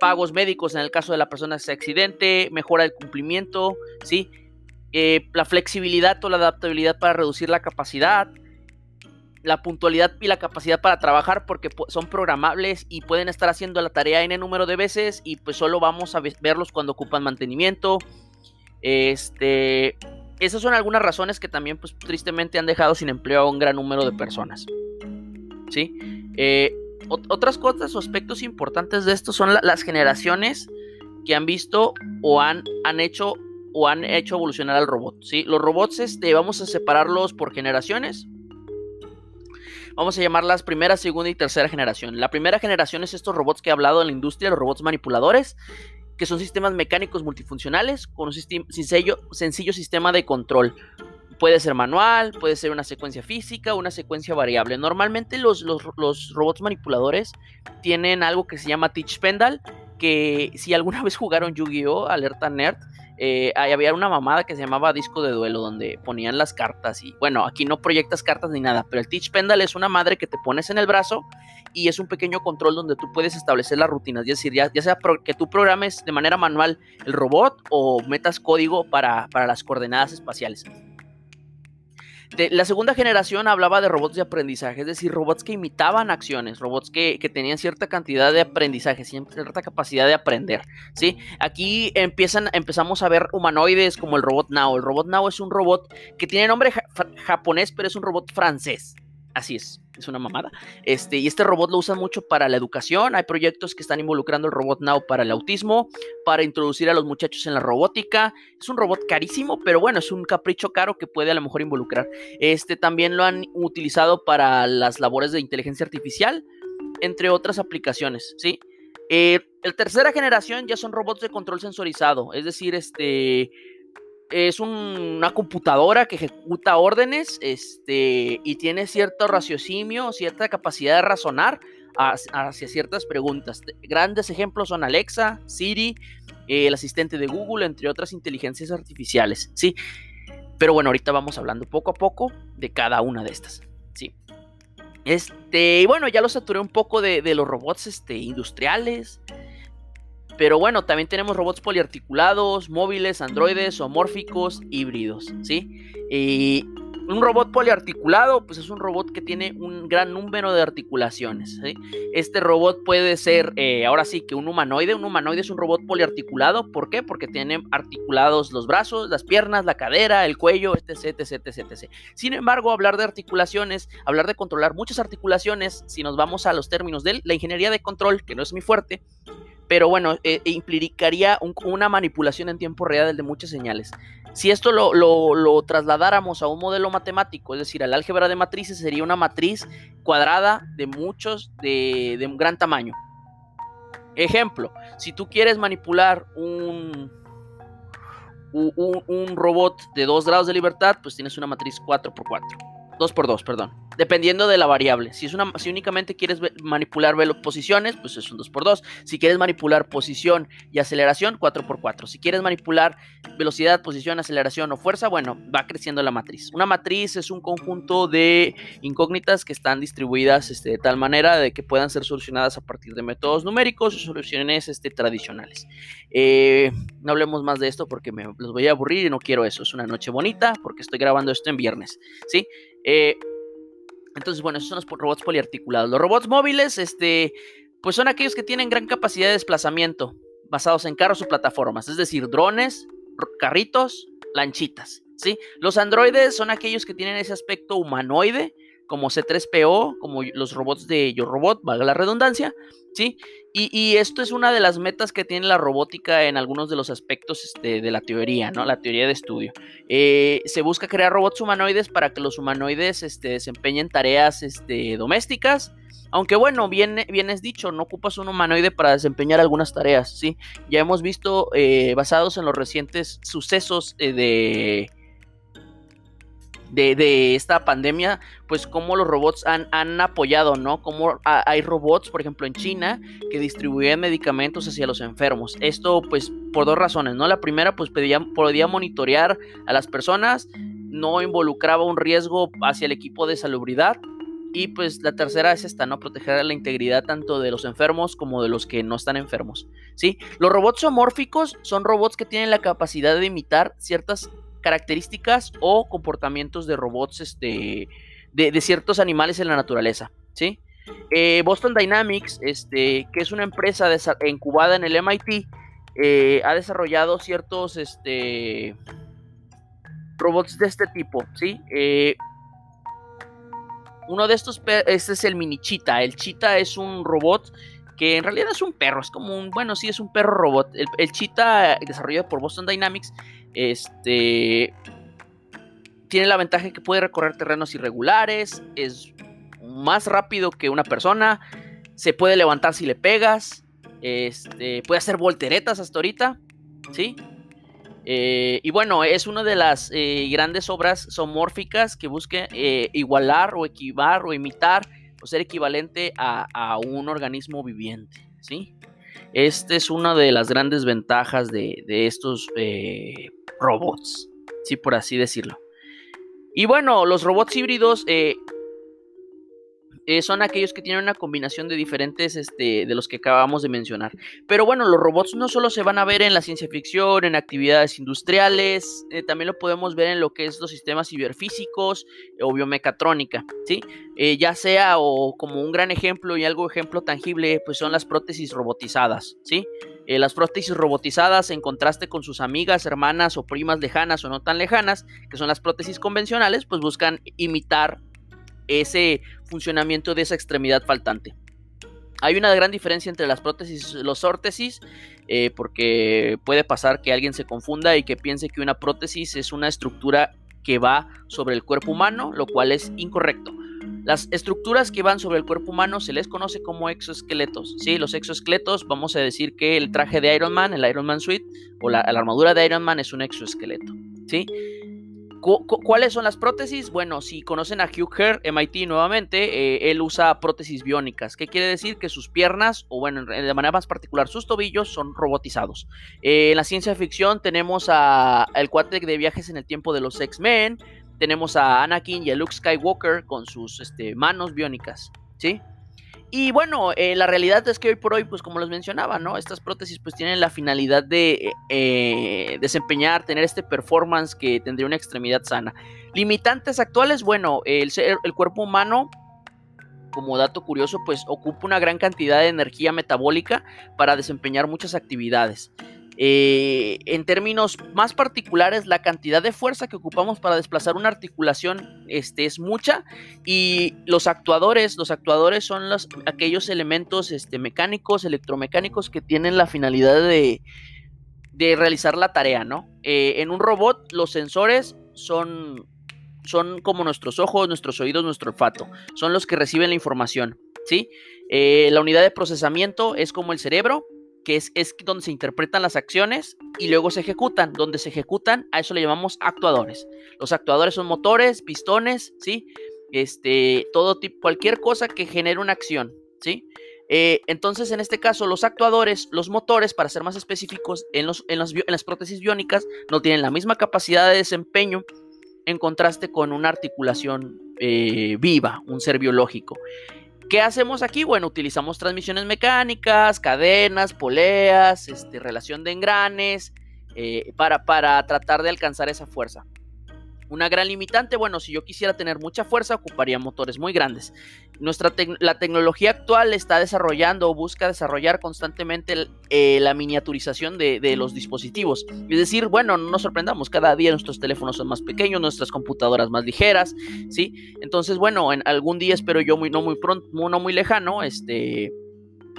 pagos médicos en el caso de la persona que se accidente, mejora el cumplimiento, ¿sí? Eh, la flexibilidad o la adaptabilidad para reducir la capacidad, la puntualidad y la capacidad para trabajar porque son programables y pueden estar haciendo la tarea el número de veces y pues solo vamos a verlos cuando ocupan mantenimiento. Este, esas son algunas razones que también pues tristemente han dejado sin empleo a un gran número de personas. ¿Sí? Eh, otras cosas o aspectos importantes de esto son las generaciones que han visto o han, han hecho o han hecho evolucionar al robot. ¿sí? Los robots este, vamos a separarlos por generaciones. Vamos a llamarlas primera, segunda y tercera generación. La primera generación es estos robots que he hablado en la industria, los robots manipuladores, que son sistemas mecánicos multifuncionales con un sencillo, sistema de control. Puede ser manual, puede ser una secuencia física, una secuencia variable. Normalmente los, los, los robots manipuladores tienen algo que se llama Teach Pendal, que si alguna vez jugaron Yu-Gi-Oh! Alerta Nerd, eh, había una mamada que se llamaba disco de duelo donde ponían las cartas y bueno, aquí no proyectas cartas ni nada, pero el Teach Pendal es una madre que te pones en el brazo y es un pequeño control donde tú puedes establecer las rutinas, es decir, ya, sea que tú programes de manera manual el robot o metas código para, para las coordenadas espaciales la segunda generación hablaba de robots de aprendizaje, es decir, robots que imitaban acciones, robots que, tenían cierta cantidad de aprendizaje, cierta capacidad de aprender, ¿sí? Aquí empiezan, empezamos a ver humanoides como el robot Now. El robot Now es un robot que tiene nombre japonés, pero es un robot francés. Así es es una mamada. Este, y este robot lo usan mucho para la educación. Hay proyectos que están involucrando el robot Now para el autismo, para introducir a los muchachos en la robótica. Es un robot carísimo, pero bueno, es un capricho caro que puede a lo mejor involucrar. Este también lo han utilizado para las labores de inteligencia artificial, entre otras aplicaciones, ¿sí? Eh, el tercera generación ya son robots de control sensorizado, es decir, este es una computadora que ejecuta órdenes este, y tiene cierto raciocinio, cierta capacidad de razonar hacia ciertas preguntas. Grandes ejemplos son Alexa, Siri, eh, el asistente de Google, entre otras inteligencias artificiales. ¿sí? Pero bueno, ahorita vamos hablando poco a poco de cada una de estas. ¿sí? Este, y bueno, ya lo saturé un poco de, los robots este, industriales Pero bueno, también tenemos robots poliarticulados, móviles, androides, homórficos, híbridos, ¿sí? Y un robot poliarticulado, pues es un robot que tiene un gran número de articulaciones. Este robot puede ser, eh, ahora sí, que un humanoide. Un humanoide es un robot poliarticulado. ¿Por qué? Porque tiene articulados los brazos, las piernas, la cadera, el cuello, etc, etc, etc, Sin embargo, hablar de articulaciones, hablar de controlar muchas articulaciones, si nos vamos a los términos de la ingeniería de control, que no es muy fuerte, pero bueno, eh, implicaría una manipulación en tiempo real de muchas señales. Si esto lo, trasladáramos a un modelo matemático, es decir, al álgebra de matrices, sería una matriz cuadrada de muchos, de, de un gran tamaño. Ejemplo, si tú quieres manipular un, un, un robot de 2 grados de libertad, pues tienes una matriz 4x4. 2 por 2 perdón. Dependiendo de la variable. Si, es una, si únicamente quieres manipular posiciones, pues es un 2 por 2 Si quieres manipular posición y aceleración, 4 por 4 Si quieres manipular velocidad, posición, aceleración o fuerza, bueno, va creciendo la matriz. Una matriz es un conjunto de incógnitas que están distribuidas este, de tal manera de que puedan ser solucionadas a partir de métodos numéricos o soluciones este, tradicionales. Eh, no hablemos más de esto porque me los voy a aburrir y no quiero eso. Es una noche bonita porque estoy grabando esto en viernes. ¿sí? Eh, entonces, bueno, esos son los robots poliarticulados. Los robots móviles, este, pues son aquellos que tienen gran capacidad de desplazamiento, basados en carros o plataformas, es decir, drones, carritos, lanchitas, ¿sí? Los androides son aquellos que tienen ese aspecto humanoide, como C3PO, como los robots de Yo Robot, valga la redundancia, ¿sí? Y, esto es una de las metas que tiene la robótica en algunos de los aspectos este, de la teoría, ¿no? La teoría de estudio. Eh, se busca crear robots humanoides para que los humanoides este, desempeñen tareas este, domésticas. Aunque bueno, bien, es dicho, no ocupas un humanoide para desempeñar algunas tareas, ¿sí? Ya hemos visto, eh, basados en los recientes sucesos eh, de de, esta pandemia, pues cómo los robots han, han apoyado, ¿no? Como hay robots, por ejemplo, en China, que distribuyen medicamentos hacia los enfermos. Esto, pues, por dos razones, ¿no? La primera, pues, pedía, podía monitorear a las personas, no involucraba un riesgo hacia el equipo de salubridad. Y pues la tercera es esta, ¿no? Proteger la integridad tanto de los enfermos como de los que no están enfermos. ¿Sí? Los robots homórficos son robots que tienen la capacidad de imitar ciertas características o comportamientos de robots este, de, ciertos animales en la naturaleza, ¿sí? Eh, Boston Dynamics, este, que es una empresa incubada en el MIT, eh, ha desarrollado ciertos este, robots de este tipo, ¿sí? Eh, uno de estos, este es el mini Cheetah. El Cheetah es un robot que en realidad es un perro, es como un, bueno, sí, es un perro robot. El, el Cheetah, desarrollado por Boston Dynamics, este tiene la ventaja que puede recorrer terrenos irregulares, es más rápido que una persona, se puede levantar si le pegas, este, puede hacer volteretas hasta ahorita, ¿sí? Eh, y bueno, es una de las eh, grandes obras somórficas que busca eh, igualar o equivar o imitar o ser equivalente a, un organismo viviente, ¿sí? Esta es una de las grandes ventajas de estos robots, sí, por así decirlo. Y bueno, los robots híbridos eh, eh, son aquellos que tienen una combinación de diferentes este, de los que acabamos de mencionar. Pero bueno, los robots no solo se van a ver en la ciencia ficción, en actividades industriales, eh, también lo podemos ver en lo que es los sistemas ciberfísicos o biomecatrónica, ¿sí? ya sea o como un gran ejemplo y algo ejemplo tangible, pues son las prótesis robotizadas, ¿sí? Eh, las prótesis robotizadas en contraste con sus amigas, hermanas o primas lejanas o no tan lejanas, que son las prótesis convencionales, pues buscan imitar ese funcionamiento de esa extremidad faltante. Hay una gran diferencia entre las prótesis y los órtesis, eh, porque puede pasar que alguien se confunda y que piense que una prótesis es una estructura que va sobre el cuerpo humano, lo cual es incorrecto. Las estructuras que van sobre el cuerpo humano se les conoce como exoesqueletos. ¿sí? Los exoesqueletos, vamos a decir que el traje de Iron Man, el Iron Man Suite, o la, armadura de Iron Man es un exoesqueleto. ¿sí? ¿Cuáles son las prótesis? Bueno, si conocen a Hugh Herr, MIT nuevamente, eh, él usa prótesis biónicas. ¿Qué quiere decir? Que sus piernas, o bueno, de manera más particular, sus tobillos son robotizados. Eh, en la ciencia ficción tenemos a el de viajes en el tiempo de los X-Men, tenemos a Anakin y a Luke Skywalker con sus este, manos biónicas, ¿sí? Y bueno, eh, la realidad es que hoy por hoy, pues como les mencionaba, ¿no? Estas prótesis pues tienen la finalidad de eh, desempeñar, tener este performance que tendría una extremidad sana. Limitantes actuales, bueno, el, el cuerpo humano como dato curioso, pues ocupa una gran cantidad de energía metabólica para desempeñar muchas actividades. Eh, en términos más particulares, la cantidad de fuerza que ocupamos para desplazar una articulación este, es mucha y los actuadores, los actuadores son los, aquellos elementos este, mecánicos, electromecánicos que tienen la finalidad de, de realizar la tarea, ¿no? Eh, en un robot los sensores son, son como nuestros ojos, nuestros oídos, nuestro olfato, son los que reciben la información, ¿sí? Eh, la unidad de procesamiento es como el cerebro, que es, donde se interpretan las acciones y luego se ejecutan. Donde se ejecutan, a eso le llamamos actuadores. Los actuadores son motores, pistones, ¿sí? Este, todo tipo, cualquier cosa que genere una acción, ¿sí? Eh, entonces, en este caso, los actuadores, los motores, para ser más específicos, en, los, en, las prótesis biónicas no tienen la misma capacidad de desempeño en contraste con una articulación eh, viva, un ser biológico. ¿Qué hacemos aquí? Bueno, utilizamos transmisiones mecánicas, cadenas, poleas, este, relación de engranes, eh, para, para tratar de alcanzar esa fuerza. Una gran limitante, bueno, si yo quisiera tener mucha fuerza, ocuparía motores muy grandes. Nuestra la tecnología actual está desarrollando o busca desarrollar constantemente eh, la miniaturización de, los dispositivos. Es decir, bueno, no nos sorprendamos, cada día nuestros teléfonos son más pequeños, nuestras computadoras más ligeras, ¿sí? Entonces, bueno, en algún día espero yo no muy pronto, no muy lejano, este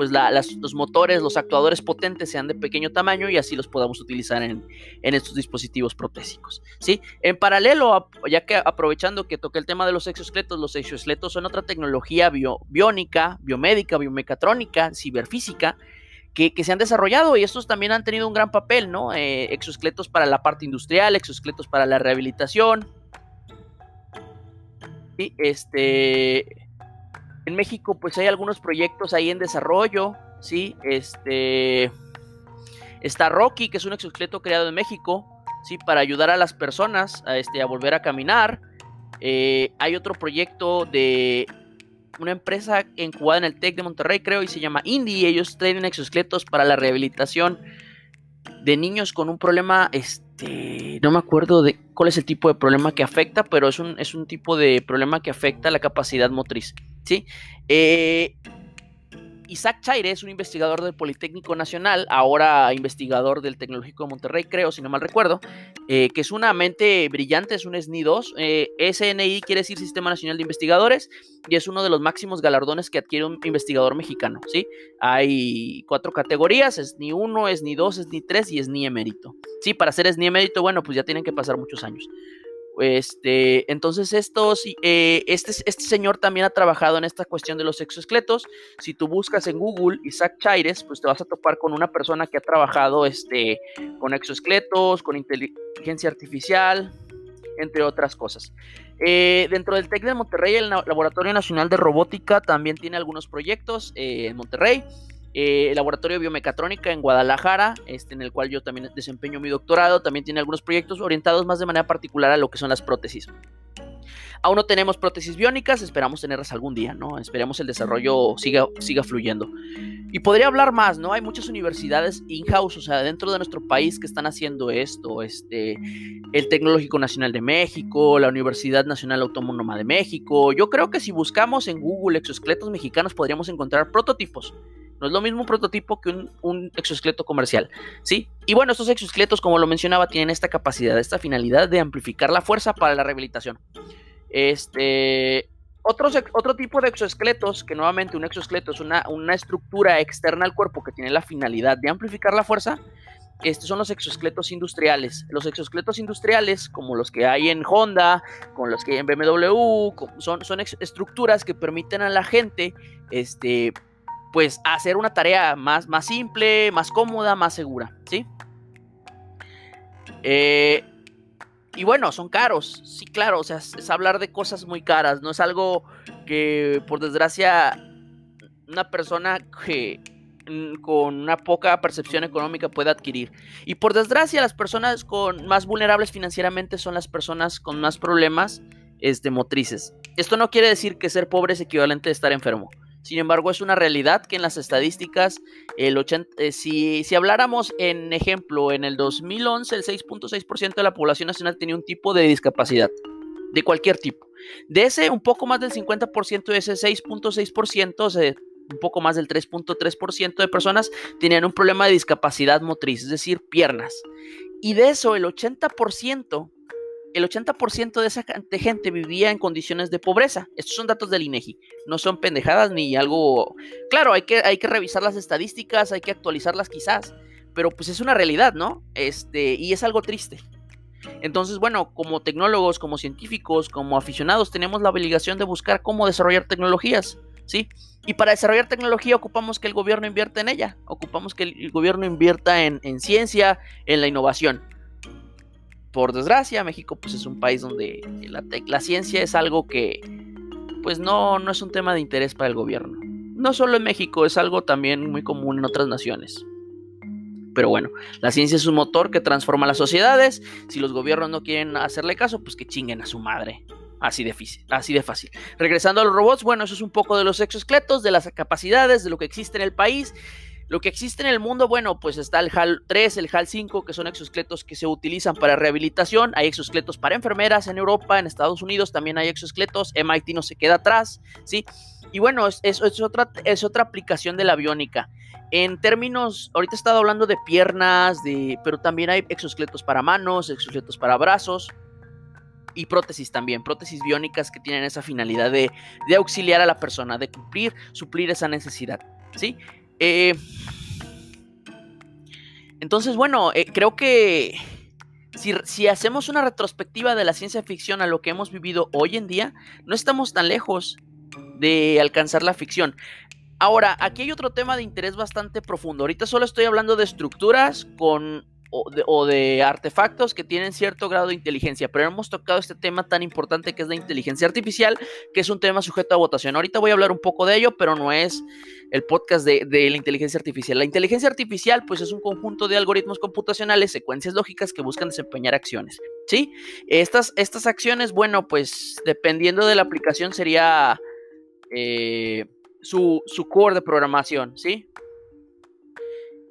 pues los motores, los actuadores potentes sean de pequeño tamaño y así los podamos utilizar en, estos dispositivos protésicos. ¿sí? En paralelo, ya que aprovechando que toqué el tema de los exoesqueletos, los exoesqueletos son otra tecnología biónica, biomédica, biomecatrónica, ciberfísica, que, se han desarrollado y estos también han tenido un gran papel, ¿no? Eh, exoesqueletos para la parte industrial, exoesqueletos para la rehabilitación. Y este en México, pues hay algunos proyectos ahí en desarrollo, ¿sí? Este. Está Rocky, que es un exoesqueleto creado en México, ¿sí? Para ayudar a las personas a, este, a volver a caminar. Eh, hay otro proyecto de una empresa incubada en el TEC de Monterrey, creo, y se llama Indie. Ellos traen exoesqueletos para la rehabilitación de niños con un problema, este, no me acuerdo de cuál es el tipo de problema que afecta, pero es un, es un tipo de problema que afecta la capacidad motriz. ¿Sí? Eh, Isaac Chaire es un investigador del Politécnico Nacional, ahora investigador del Tecnológico de Monterrey, creo, si no mal recuerdo, eh, que es una mente brillante, es un SNI 2. Eh, SNI quiere decir Sistema Nacional de Investigadores y es uno de los máximos galardones que adquiere un investigador mexicano. ¿sí? Hay cuatro categorías: SNI 1, SNI 2, SNI 3 y SNI emérito. Sí, para ser SNI emérito, bueno, pues ya tienen que pasar muchos años. Este, entonces, estos, eh, este, este señor también ha trabajado en esta cuestión de los exoesqueletos. Si tú buscas en Google Isaac Chaires, pues te vas a topar con una persona que ha trabajado este, con exoesqueletos, con inteligencia artificial, entre otras cosas. Eh, dentro del TEC de Monterrey, el Laboratorio Nacional de Robótica también tiene algunos proyectos eh, en Monterrey eh, Laboratorio de Biomecatrónica en Guadalajara, este, en el cual yo también desempeño mi doctorado, también tiene algunos proyectos orientados más de manera particular a lo que son las prótesis. Aún no tenemos prótesis biónicas, esperamos tenerlas algún día, ¿no? Esperemos el desarrollo siga, siga fluyendo. Y podría hablar más, ¿no? Hay muchas universidades in-house, o sea, dentro de nuestro país que están haciendo esto, este, el Tecnológico Nacional de México, la Universidad Nacional Autónoma de México. Yo creo que si buscamos en Google exoesqueletos mexicanos podríamos encontrar prototipos no es lo mismo un prototipo que un, exoesqueleto comercial, ¿sí? Y bueno, estos exoesqueletos, como lo mencionaba, tienen esta capacidad, esta finalidad de amplificar la fuerza para la rehabilitación. Este, otro tipo de exoesqueletos, que nuevamente un exoesqueleto es una, una estructura externa al cuerpo que tiene la finalidad de amplificar la fuerza, estos son los exoesqueletos industriales. Los exoesqueletos industriales, como los que hay en Honda, con los que hay en BMW, son, son estructuras que permiten a la gente este, pues hacer una tarea más, más simple, más cómoda, más segura, ¿sí? Eh, y bueno, son caros, sí, claro, o sea, es, hablar de cosas muy caras, no es algo que por desgracia una persona que mm, con una poca percepción económica puede adquirir. Y por desgracia las personas con más vulnerables financieramente son las personas con más problemas este, motrices. Esto no quiere decir que ser pobre es equivalente a estar enfermo. Sin embargo, es una realidad que en las estadísticas, el 80, eh, si, si habláramos en ejemplo, en el 2011 el 6.6% de la población nacional tenía un tipo de discapacidad, de cualquier tipo. De ese, un poco más del 50% de ese 6.6%, o sea, un poco más del 3.3% de personas tenían un problema de discapacidad motriz, es decir, piernas. Y de eso, el 80% el 80% de esa gente vivía en condiciones de pobreza. Estos son datos del INEGI, no son pendejadas ni algo... Claro, hay que, hay que revisar las estadísticas, hay que actualizarlas quizás, pero pues es una realidad, ¿no? Este, y es algo triste. Entonces, bueno, como tecnólogos, como científicos, como aficionados, tenemos la obligación de buscar cómo desarrollar tecnologías, ¿sí? Y para desarrollar tecnología ocupamos que el gobierno invierta en ella, ocupamos que el gobierno invierta en ciencia, en la innovación por desgracia, México pues es un país donde la, ciencia es algo que pues no, no es un tema de interés para el gobierno. No solo en México, es algo también muy común en otras naciones. Pero bueno, la ciencia es un motor que transforma las sociedades. Si los gobiernos no quieren hacerle caso, pues que chinguen a su madre. Así de, difícil, así de fácil. Regresando a los robots, bueno, eso es un poco de los exoesqueletos, de las capacidades, de lo que existe en el país. Lo que existe en el mundo, bueno, pues está el HAL 3, el HAL 5, que son exoesqueletos que se utilizan para rehabilitación. Hay exoesqueletos para enfermeras en Europa, en Estados Unidos también hay exoesqueletos. MIT no se queda atrás, ¿sí? Y bueno, es, es, otra, es otra aplicación de la biónica. En términos, ahorita he estado hablando de piernas, de, pero también hay exoesqueletos para manos, exoesqueletos para brazos y prótesis también, prótesis biónicas que tienen esa finalidad de, de auxiliar a la persona, de cumplir, suplir esa necesidad, ¿sí? Eh, entonces, bueno, eh, creo que si, hacemos una retrospectiva de la ciencia ficción a lo que hemos vivido hoy en día, no estamos tan lejos de alcanzar la ficción. Ahora, aquí hay otro tema de interés bastante profundo. Ahorita solo estoy hablando de estructuras con o de, artefactos que tienen cierto grado de inteligencia, pero hemos tocado este tema tan importante que es la inteligencia artificial, que es un tema sujeto a votación. Ahorita voy a hablar un poco de ello, pero no es el podcast de, la inteligencia artificial. La inteligencia artificial, pues, es un conjunto de algoritmos computacionales, secuencias lógicas que buscan desempeñar acciones. ¿Sí? Estas, estas acciones, bueno, pues, dependiendo de la aplicación, sería eh, su, su core de programación, ¿sí?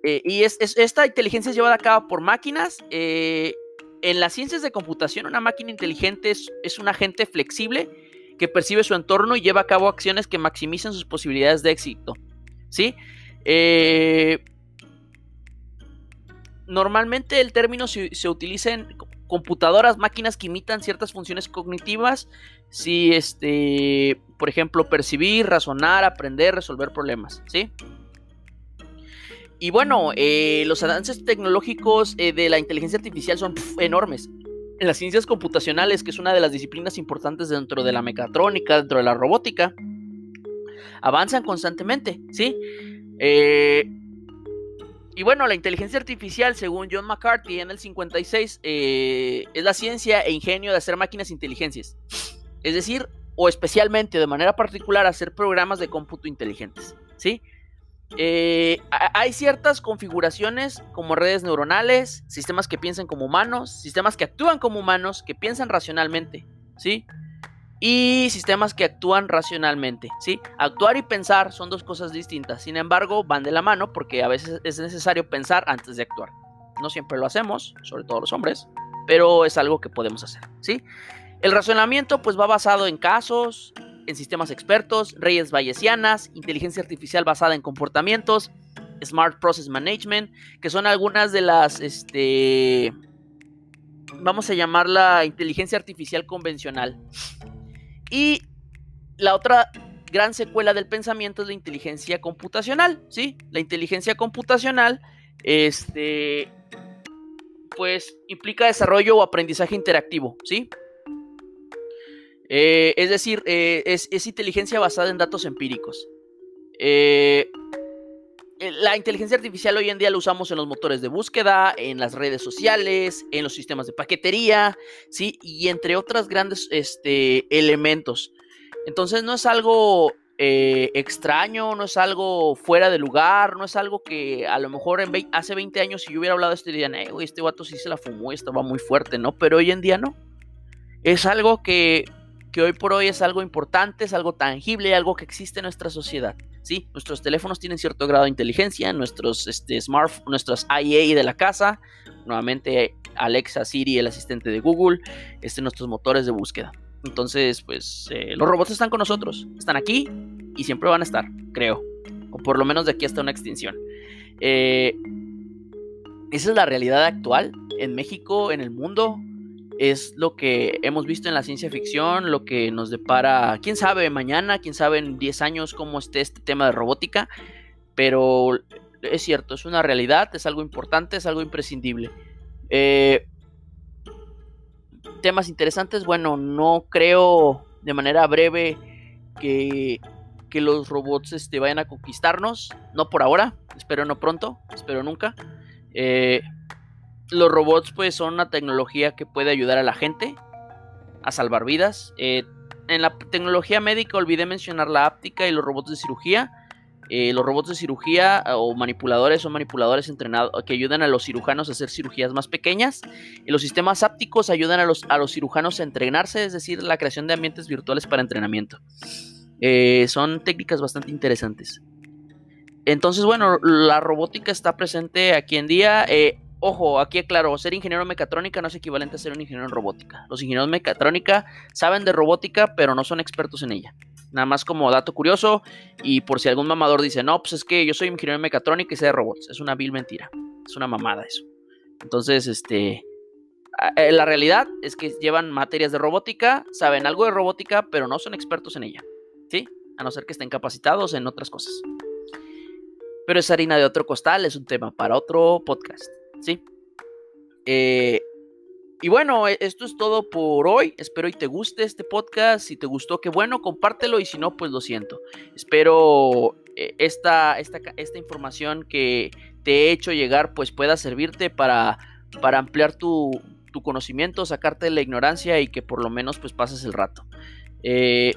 Eh, y es, esta inteligencia es llevada a cabo por máquinas. Eh, en las ciencias de computación, una máquina inteligente es, un agente flexible que percibe su entorno y lleva a cabo acciones que maximizan sus posibilidades de éxito. ¿Sí? Eh, normalmente el término se, utiliza en computadoras, máquinas que imitan ciertas funciones cognitivas. Si, este, por ejemplo, percibir, razonar, aprender, resolver problemas. ¿Sí? Y bueno, eh, los avances tecnológicos eh, de la inteligencia artificial son enormes. En las ciencias computacionales, que es una de las disciplinas importantes dentro de la mecatrónica, dentro de la robótica, avanzan constantemente, ¿sí? Eh, y bueno, la inteligencia artificial, según John McCarthy en el 56, es la ciencia e ingenio de hacer máquinas inteligencias. Es decir, o especialmente de manera particular hacer programas de cómputo inteligentes, ¿sí? Eh, hay ciertas configuraciones como redes neuronales, sistemas que piensan como humanos, sistemas que actúan como humanos, que piensan racionalmente, ¿sí? Y sistemas que actúan racionalmente, ¿sí? Actuar y pensar son dos cosas distintas, sin embargo van de la mano porque a veces es necesario pensar antes de actuar. No siempre lo hacemos, sobre todo los hombres, pero es algo que podemos hacer, ¿sí? El razonamiento pues va basado en casos, en sistemas expertos, redes bayesianas, inteligencia artificial basada en comportamientos, Smart Process Management, que son algunas de las, este, vamos a llamarla inteligencia artificial convencional. Y la otra gran secuela del pensamiento es la inteligencia computacional, ¿sí? La inteligencia computacional, este, pues implica desarrollo o aprendizaje interactivo, ¿sí? Eh, es decir, eh, es, inteligencia basada en datos empíricos. Eh, la inteligencia artificial hoy en día la usamos en los motores de búsqueda, en las redes sociales, en los sistemas de paquetería, ¿sí? Y entre otros grandes este, elementos. Entonces no es algo extraño, no es algo fuera de lugar, no es algo que a lo mejor en hace 20 años si yo hubiera hablado de esto dirían, este vato sí se la fumó, estaba muy fuerte, ¿no? Pero hoy en día no. Es algo que que hoy por hoy es algo importante, es algo tangible, algo que existe en nuestra sociedad. ¿sí? Nuestros teléfonos tienen cierto grado de inteligencia, nuestros este, smartphones, nuestros IA de la casa, nuevamente Alexa, Siri, el asistente de Google, este, nuestros motores de búsqueda. Entonces, pues eh, los robots están con nosotros, están aquí y siempre van a estar, creo, o por lo menos de aquí hasta una extinción. Eh, esa es la realidad actual en México, en el mundo, es lo que hemos visto en la ciencia ficción, lo que nos depara, quién sabe mañana, quién sabe en 10 años cómo esté este tema de robótica, pero es cierto, es una realidad, es algo importante, es algo imprescindible. Eh, temas interesantes, bueno, no creo de manera breve que, que los robots este, vayan a conquistarnos, no por ahora, espero no pronto, espero nunca. Eh, los robots pues son una tecnología que puede ayudar a la gente a salvar vidas. Eh, en la tecnología médica olvidé mencionar la áptica y los robots de cirugía. Eh, los robots de cirugía o manipuladores son manipuladores entrenados que ayudan a los cirujanos a hacer cirugías más pequeñas. Y los sistemas ápticos ayudan a los, a los cirujanos a entrenarse, es decir, la creación de ambientes virtuales para entrenamiento. Eh, son técnicas bastante interesantes. Entonces, bueno, la robótica está presente aquí en día. Ojo, aquí aclaro, ser ingeniero mecatrónica no es equivalente a ser un ingeniero en robótica. Los ingenieros mecatrónica saben de robótica, pero no son expertos en ella. Nada más como dato curioso, y por si algún mamador dice, no, pues es que yo soy ingeniero en mecatrónica y sé de robots. Es una vil mentira. Es una mamada eso. Entonces, este. Eh, la realidad es que llevan materias de robótica, saben algo de robótica, pero no son expertos en ella. ¿Sí? A no ser que estén capacitados en otras cosas. Pero es harina de otro costal, es un tema para otro podcast. ¿Sí? Eh, y bueno, e, esto es todo por hoy. Espero y te guste este podcast. Si te gustó, qué bueno, compártelo y si no, pues lo siento. Espero eh, esta, esta, esta información que te he hecho llegar pues pueda servirte para, para ampliar tu, tu conocimiento, sacarte de la ignorancia y que por lo menos pues pases el rato. Eh,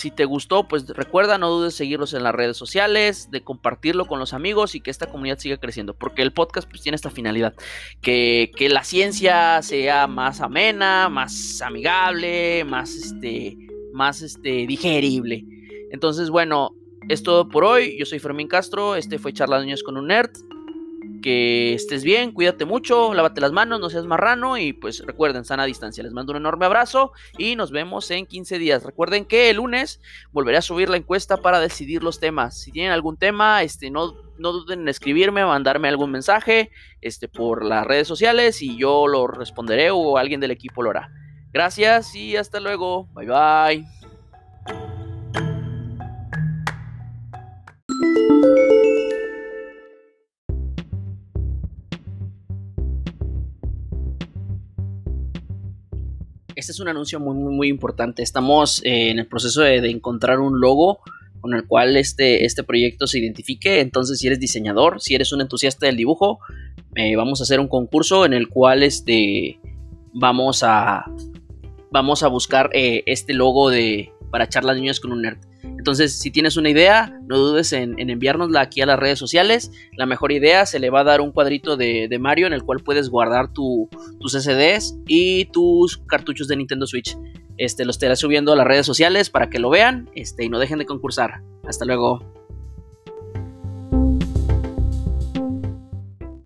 si te gustó, pues recuerda, no dudes seguirlos en las redes sociales, de compartirlo con los amigos y que esta comunidad siga creciendo, porque el podcast pues tiene esta finalidad, que, la ciencia sea más amena, más amigable, más, este, más este, digerible. Entonces, bueno, es todo por hoy. Yo soy Fermín Castro, este fue Charlas Niños con un Nerd que estés bien, cuídate mucho, lávate las manos, no seas marrano y pues recuerden, sana distancia. Les mando un enorme abrazo y nos vemos en 15 días. Recuerden que el lunes volveré a subir la encuesta para decidir los temas. Si tienen algún tema, este, no, no duden en escribirme, mandarme algún mensaje este, por las redes sociales y yo lo responderé o alguien del equipo lo hará. Gracias y hasta luego. Bye bye. Es un anuncio muy, muy, importante. Estamos eh, en el proceso de, encontrar un logo con el cual este, este proyecto se identifique. Entonces, si eres diseñador, si eres un entusiasta del dibujo, eh, vamos a hacer un concurso en el cual este, vamos, a, vamos a buscar eh, este logo de, para charlas niños con un nerd. Entonces, si tienes una idea, no dudes en, enviárnosla aquí a las redes sociales. La mejor idea se le va a dar un cuadrito de, Mario en el cual puedes guardar tus SDs y tus cartuchos de Nintendo Switch. Este, los estaré subiendo a las redes sociales para que lo vean este, y no dejen de concursar. Hasta luego.